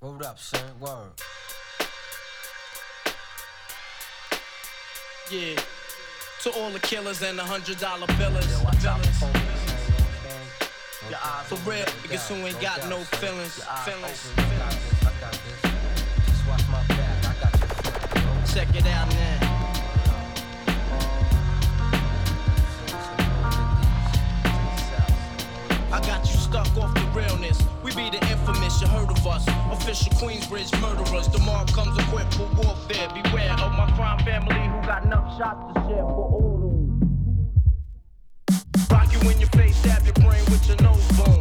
Word up, son? Word. Yeah. To all the killers and the hundred dollar billers. For real, niggas who ain't got no feelings. Feelings. Check it out now. I got you stuck off the realness. We be the infamous, you heard of us. Official Queensbridge murderers. Tomorrow mob comes equipped for warfare. Beware of my crime family who got enough shots to share for all of you. Rock you in your face, stab your brain with your nose bone.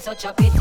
Such a pity.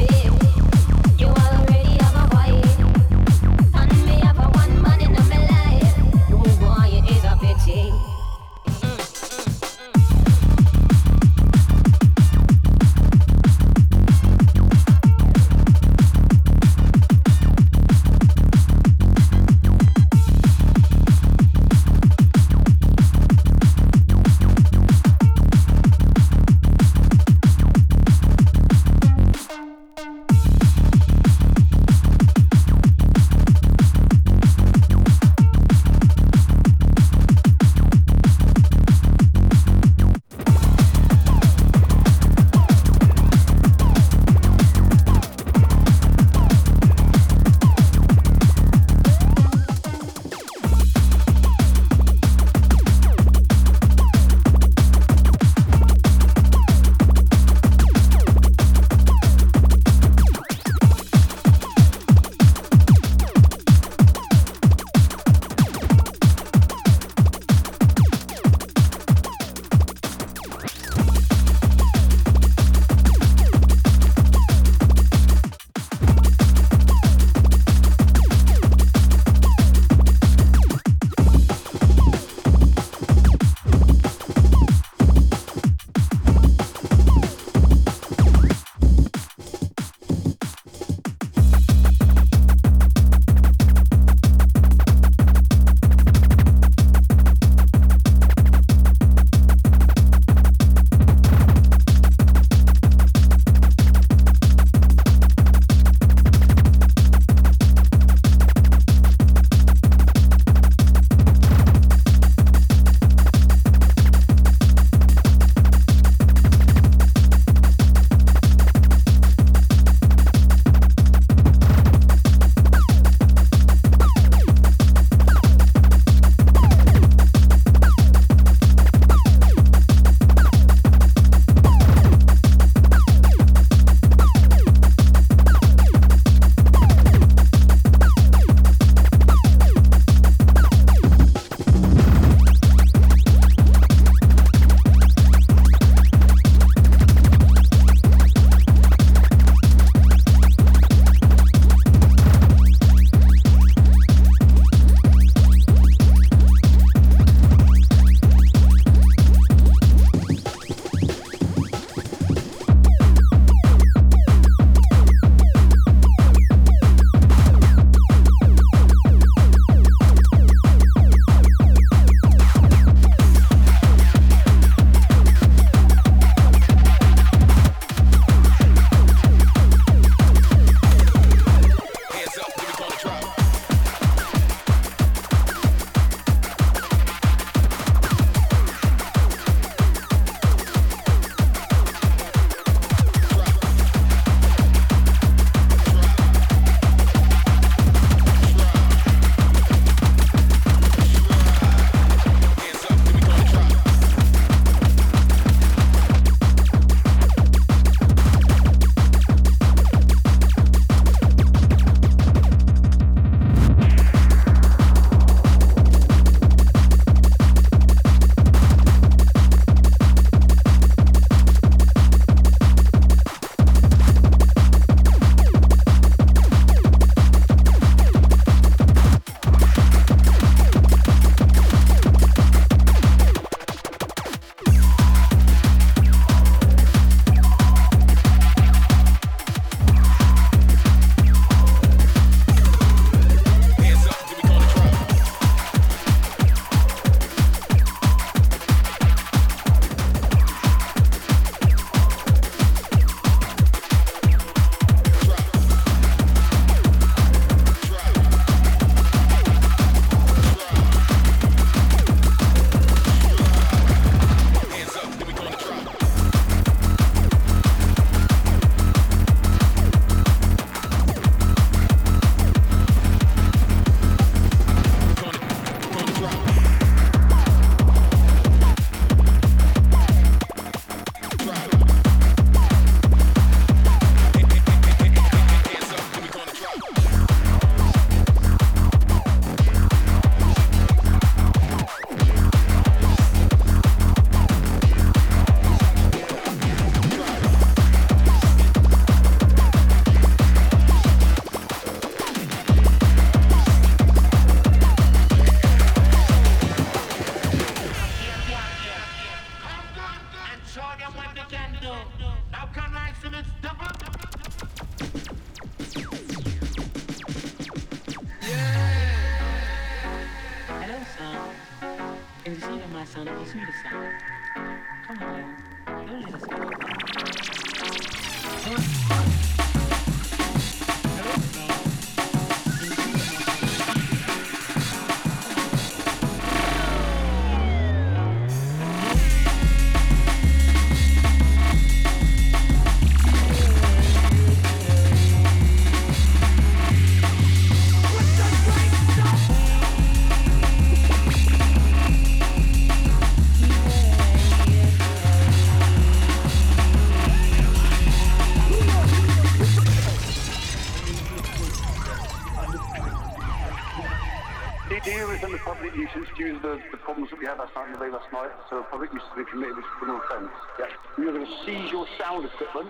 been committed as a criminal offence. Yeah. You're going to seize your sound equipment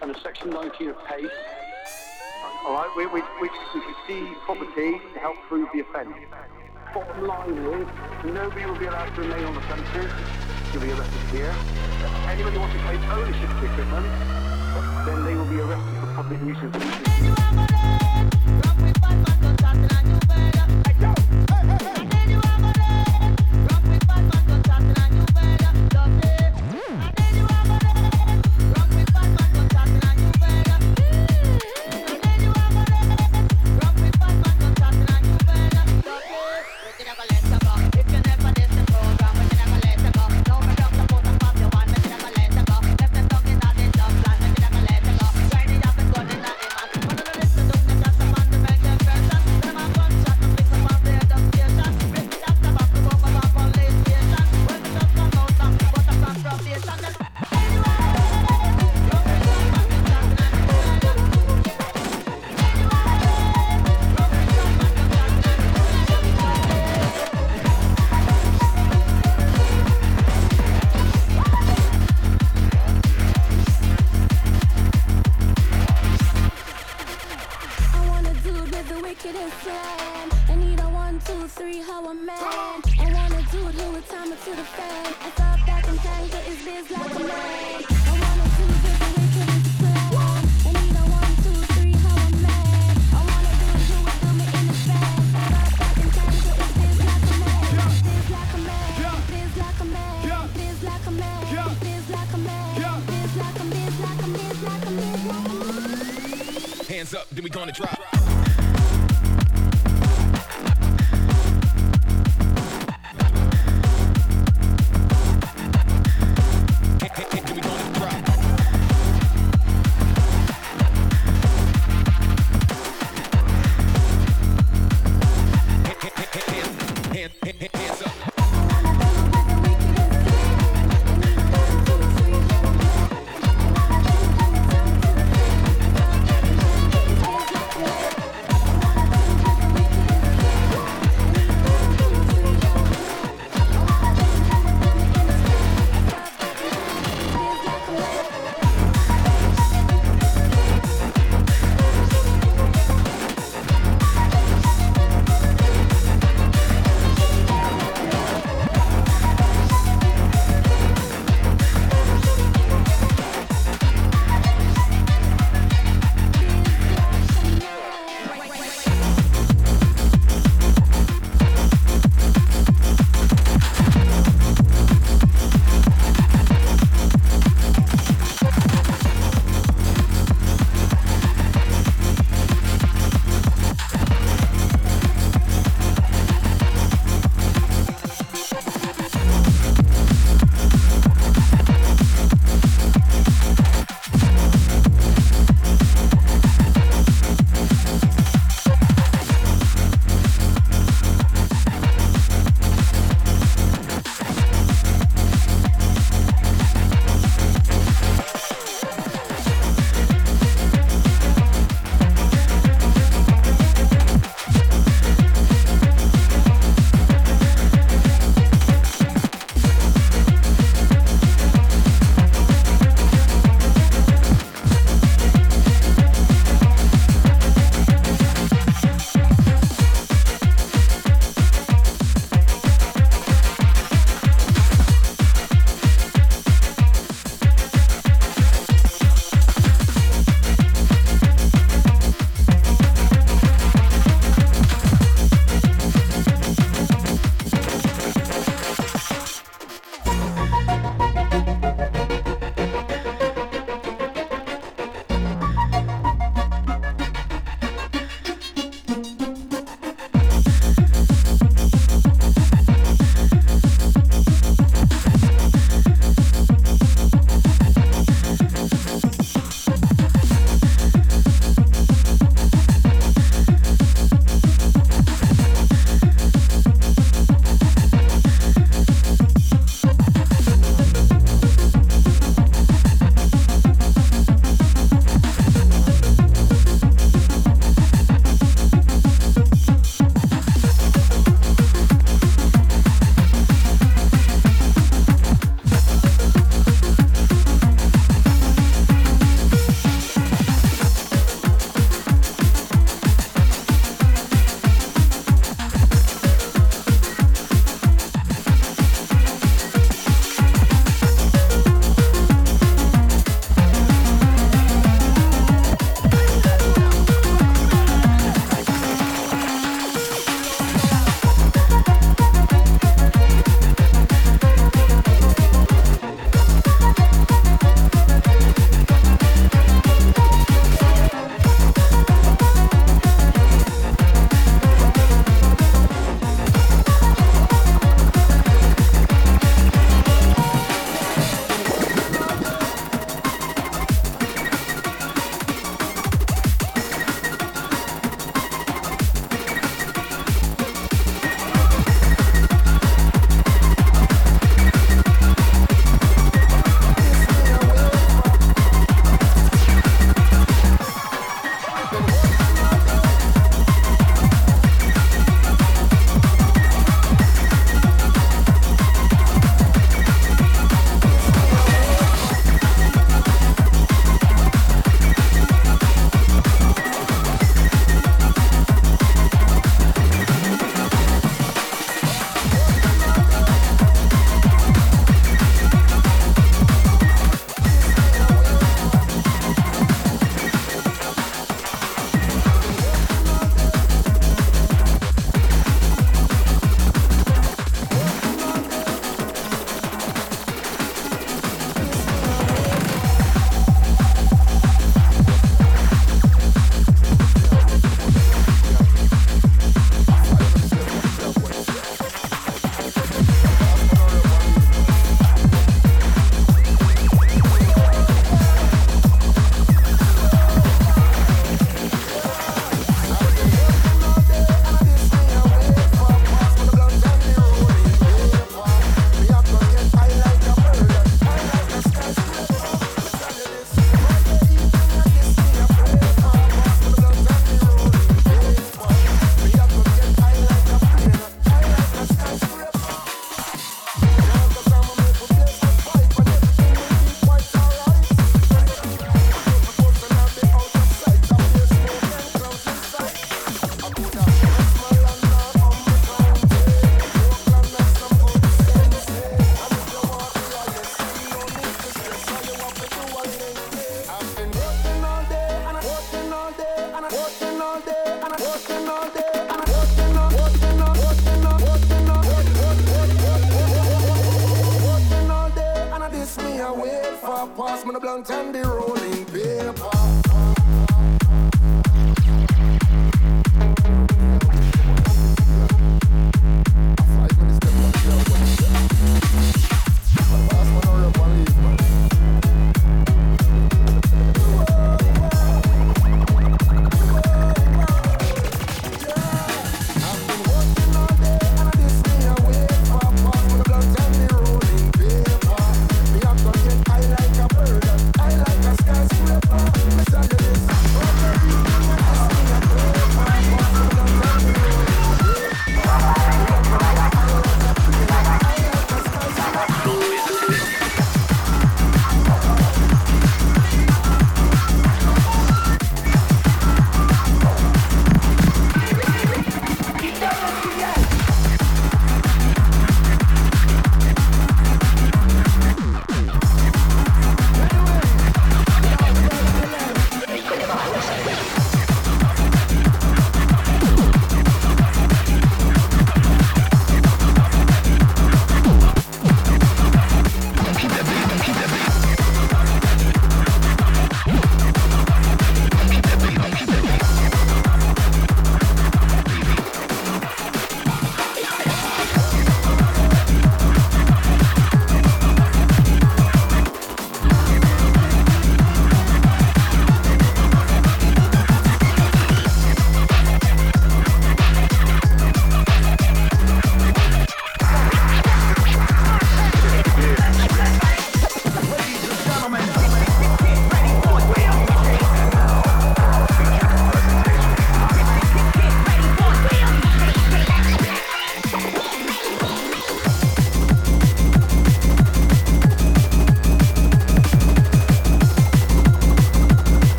and a Section 19 of PACE. All right, we, we, we, we seize property to help prove the offence. Bottom line is, nobody will be allowed to remain on the premises. You'll be arrested here. Anybody who wants to claim ownership of the equipment, then they will be arrested for public nuisance.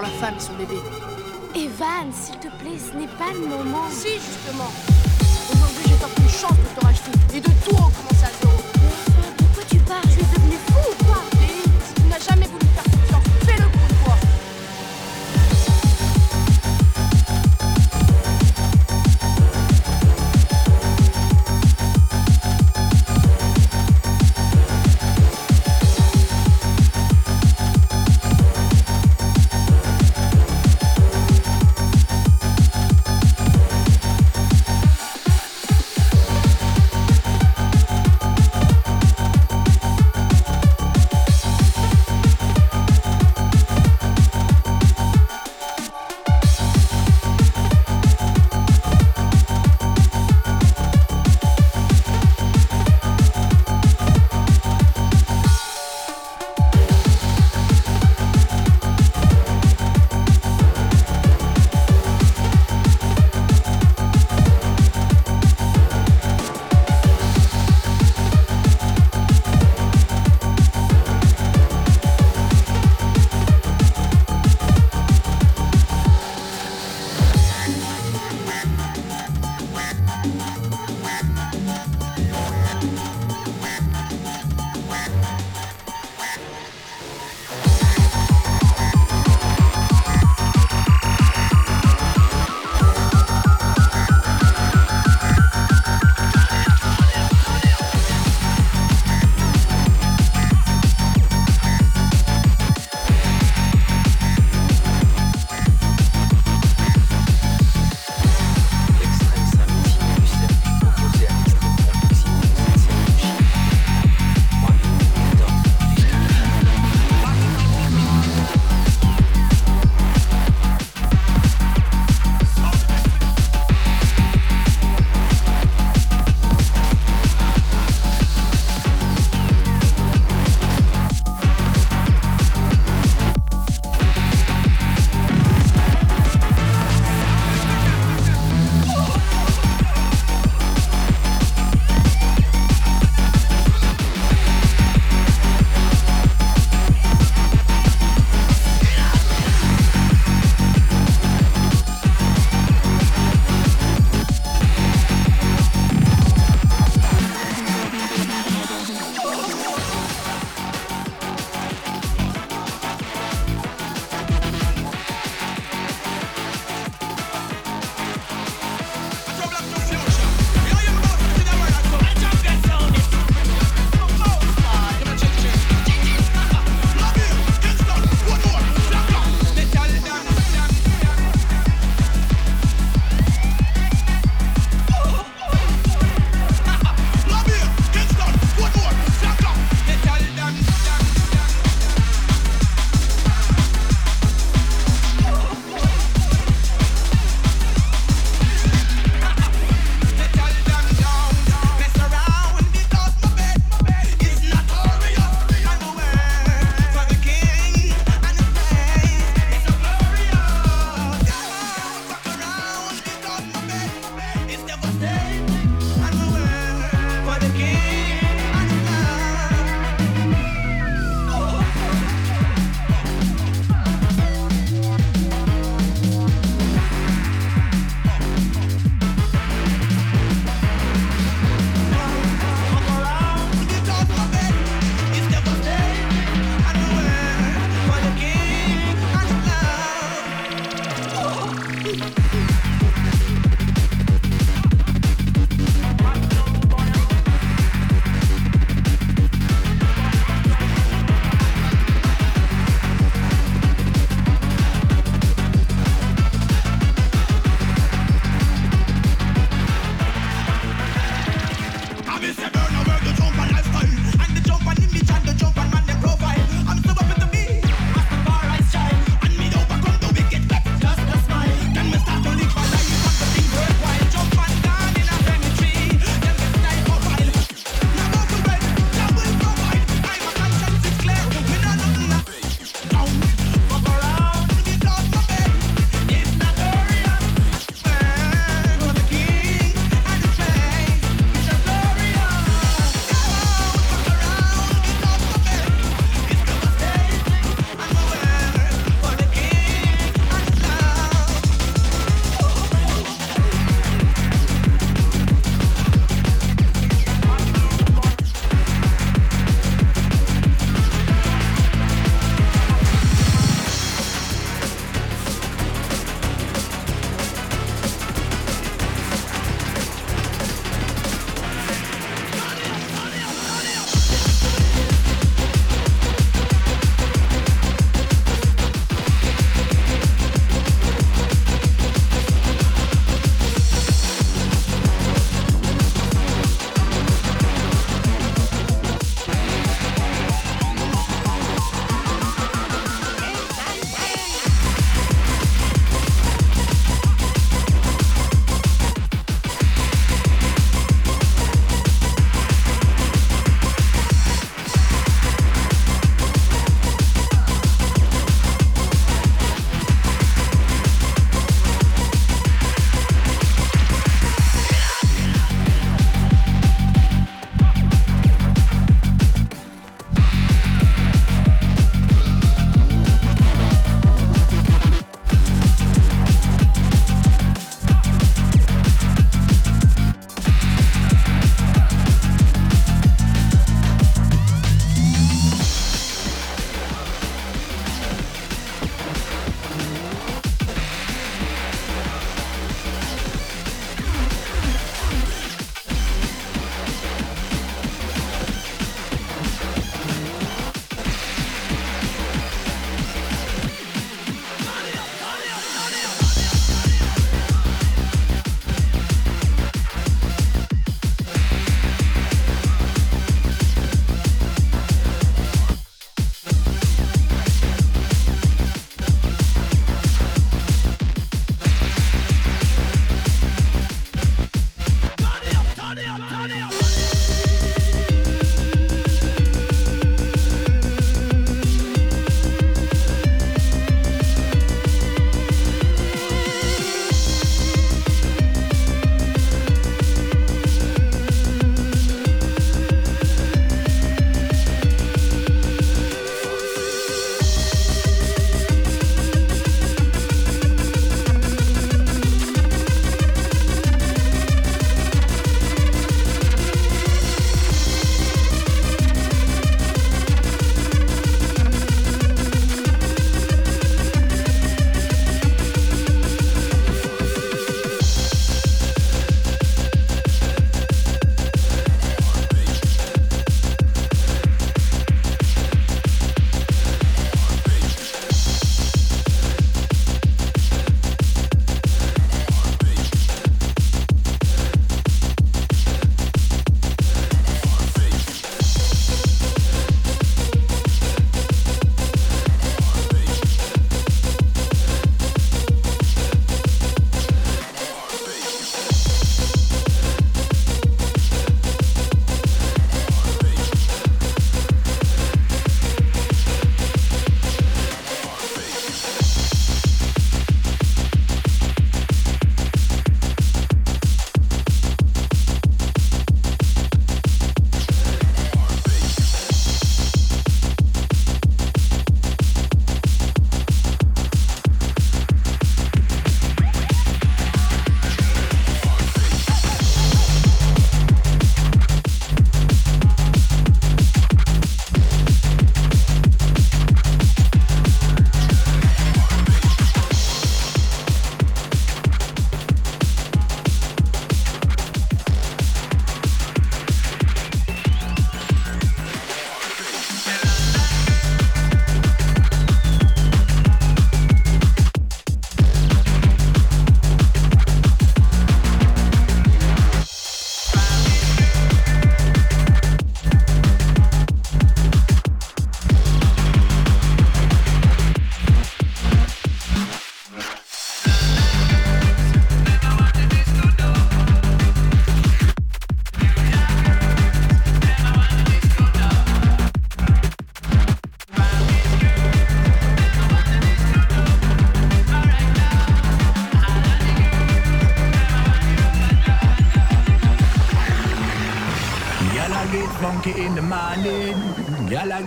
la femme et son bébé. Evan, s'il te plaît, ce n'est pas le moment. Si, justement.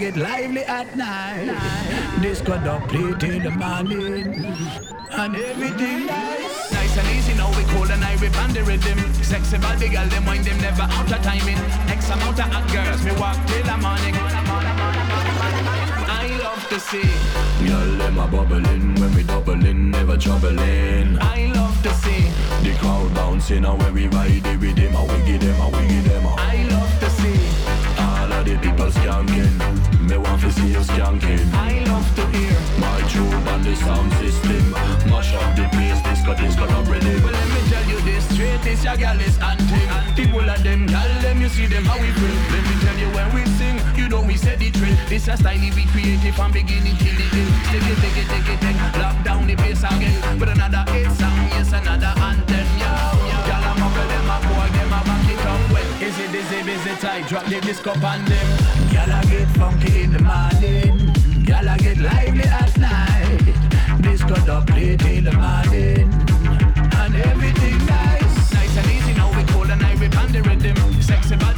Get lively at night. Disco dub play till the morning. And everything nice. Nice and easy, now we cool and I rip on the rhythm. Sexy body girl, them wind them never out of timing. X amount of hot girls, me walk till the morning. I love to see. Girl, them a bubbling when we doubling, never troubling. I love to see. The crowd bouncing and when we ride it with them, a wiggy them, a wiggy them. I love to see. All of the people skanking, me want to see you skanking. I love to hear. My tune and the sound system, mash up the place, disco, disco, no rhythm. Well, let me tell you this straight, this your girl is anthem. The whole of them, girl, them, you see them how we feel. Let me tell you when we sing, you know we set the trend. This a style we creative from beginning till the end. Take it, take it, take it, take Lock down the bass again. But another hit song, yes, another anthem, yo, busy, busy tight? Drop the disco on them. Girl, I get funky in the morning. Girl, I get lively at night. Disco dub play till the morning. And everything nice. Nice and easy, now we cool and I rip on the rhythm. Sexy body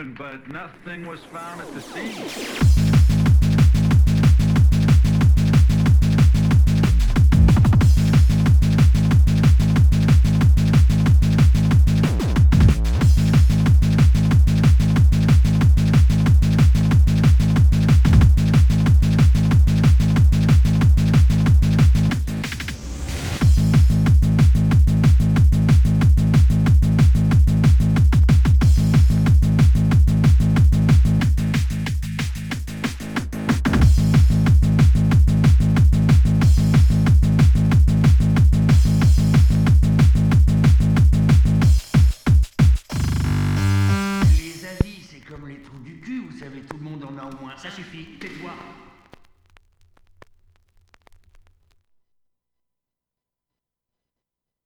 weapon, but nothing was found at the scene.